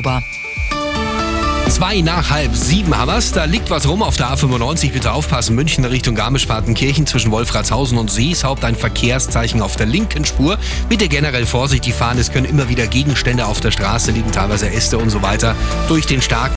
Oktober. Zwei nach halb sieben haben wir's. Da liegt was rum auf der A95. Bitte aufpassen. München Richtung Garmisch-Partenkirchen zwischen Wolfratshausen und Seeshaupt ein Verkehrszeichen auf der linken Spur. Bitte generell vorsichtig fahren. Es können immer wieder Gegenstände auf der Straße liegen, teilweise Äste und so weiter. Durch den starken